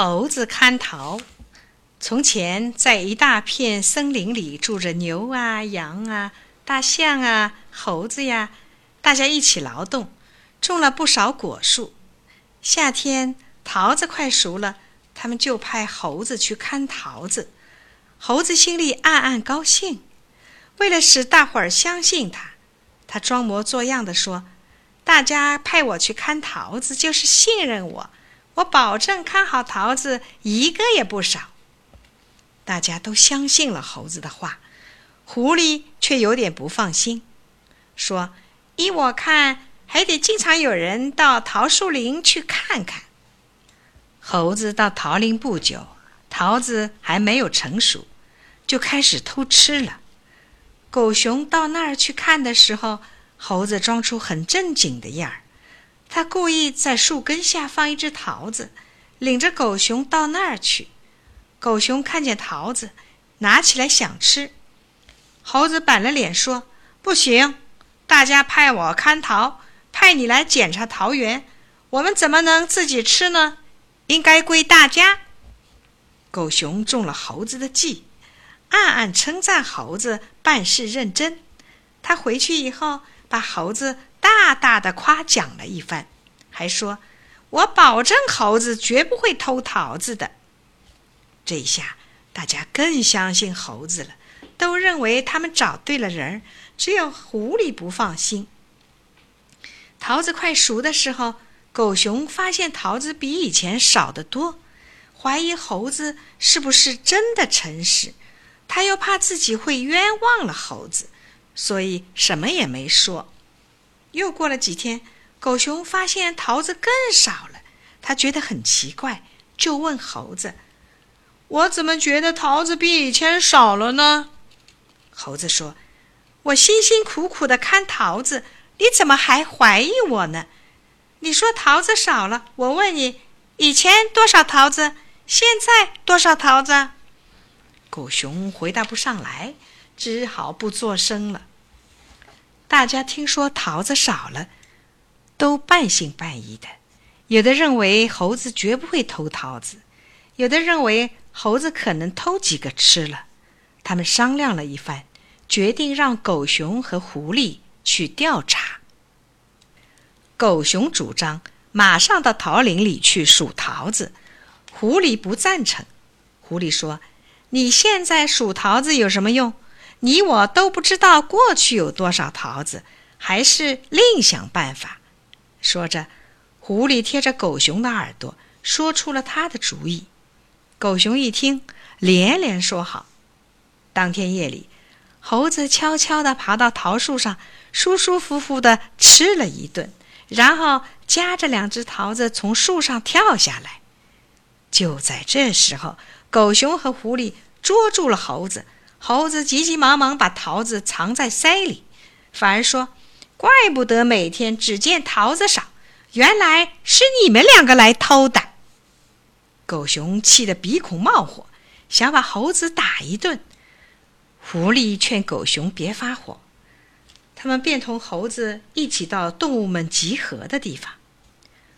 猴子看桃。从前，在一大片森林里住着牛啊、羊啊、大象啊、猴子呀，大家一起劳动，种了不少果树。夏天，桃子快熟了，他们就派猴子去看桃子。猴子心里暗暗高兴。为了使大伙儿相信他，他装模作样的说：“大家派我去看桃子，就是信任我。”我保证看好桃子，一个也不少。大家都相信了猴子的话，狐狸却有点不放心，说：“依我看，还得经常有人到桃树林去看看。”猴子到桃林不久，桃子还没有成熟，就开始偷吃了。狗熊到那儿去看的时候，猴子装出很正经的样儿。他故意在树根下放一只桃子，领着狗熊到那儿去。狗熊看见桃子，拿起来想吃。猴子板了脸说：“不行，大家派我看桃，派你来检查桃园，我们怎么能自己吃呢？应该归大家。”狗熊中了猴子的计，暗暗称赞猴子办事认真。他回去以后，把猴子。大大的夸奖了一番，还说：“我保证猴子绝不会偷桃子的。”这下大家更相信猴子了，都认为他们找对了人。只有狐狸不放心。桃子快熟的时候，狗熊发现桃子比以前少得多，怀疑猴子是不是真的诚实。他又怕自己会冤枉了猴子，所以什么也没说。又过了几天，狗熊发现桃子更少了，他觉得很奇怪，就问猴子：“我怎么觉得桃子比以前少了呢？”猴子说：“我辛辛苦苦的看桃子，你怎么还怀疑我呢？你说桃子少了，我问你，以前多少桃子？现在多少桃子？”狗熊回答不上来，只好不作声了。大家听说桃子少了，都半信半疑的。有的认为猴子绝不会偷桃子，有的认为猴子可能偷几个吃了。他们商量了一番，决定让狗熊和狐狸去调查。狗熊主张马上到桃林里去数桃子，狐狸不赞成。狐狸说：“你现在数桃子有什么用？”你我都不知道过去有多少桃子，还是另想办法。说着，狐狸贴着狗熊的耳朵说出了他的主意。狗熊一听，连连说好。当天夜里，猴子悄悄地爬到桃树上，舒舒服服地吃了一顿，然后夹着两只桃子从树上跳下来。就在这时候，狗熊和狐狸捉住了猴子。猴子急急忙忙把桃子藏在腮里，反而说：“怪不得每天只见桃子少，原来是你们两个来偷的。”狗熊气得鼻孔冒火，想把猴子打一顿。狐狸劝狗熊别发火，他们便同猴子一起到动物们集合的地方。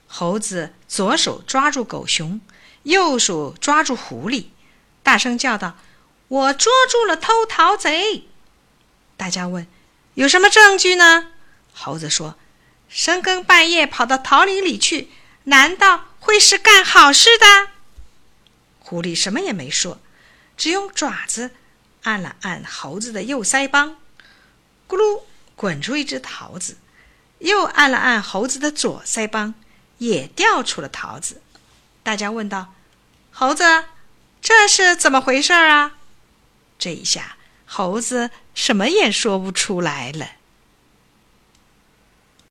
猴子左手抓住狗熊，右手抓住狐狸，大声叫道。我捉住了偷桃贼！大家问：“有什么证据呢？”猴子说：“深更半夜跑到桃林里去，难道会是干好事的？”狐狸什么也没说，只用爪子按了按猴子的右腮帮，咕噜滚出一只桃子；又按了按猴子的左腮帮，也掉出了桃子。大家问道：“猴子，这是怎么回事啊？”这一下，猴子什么也说不出来了。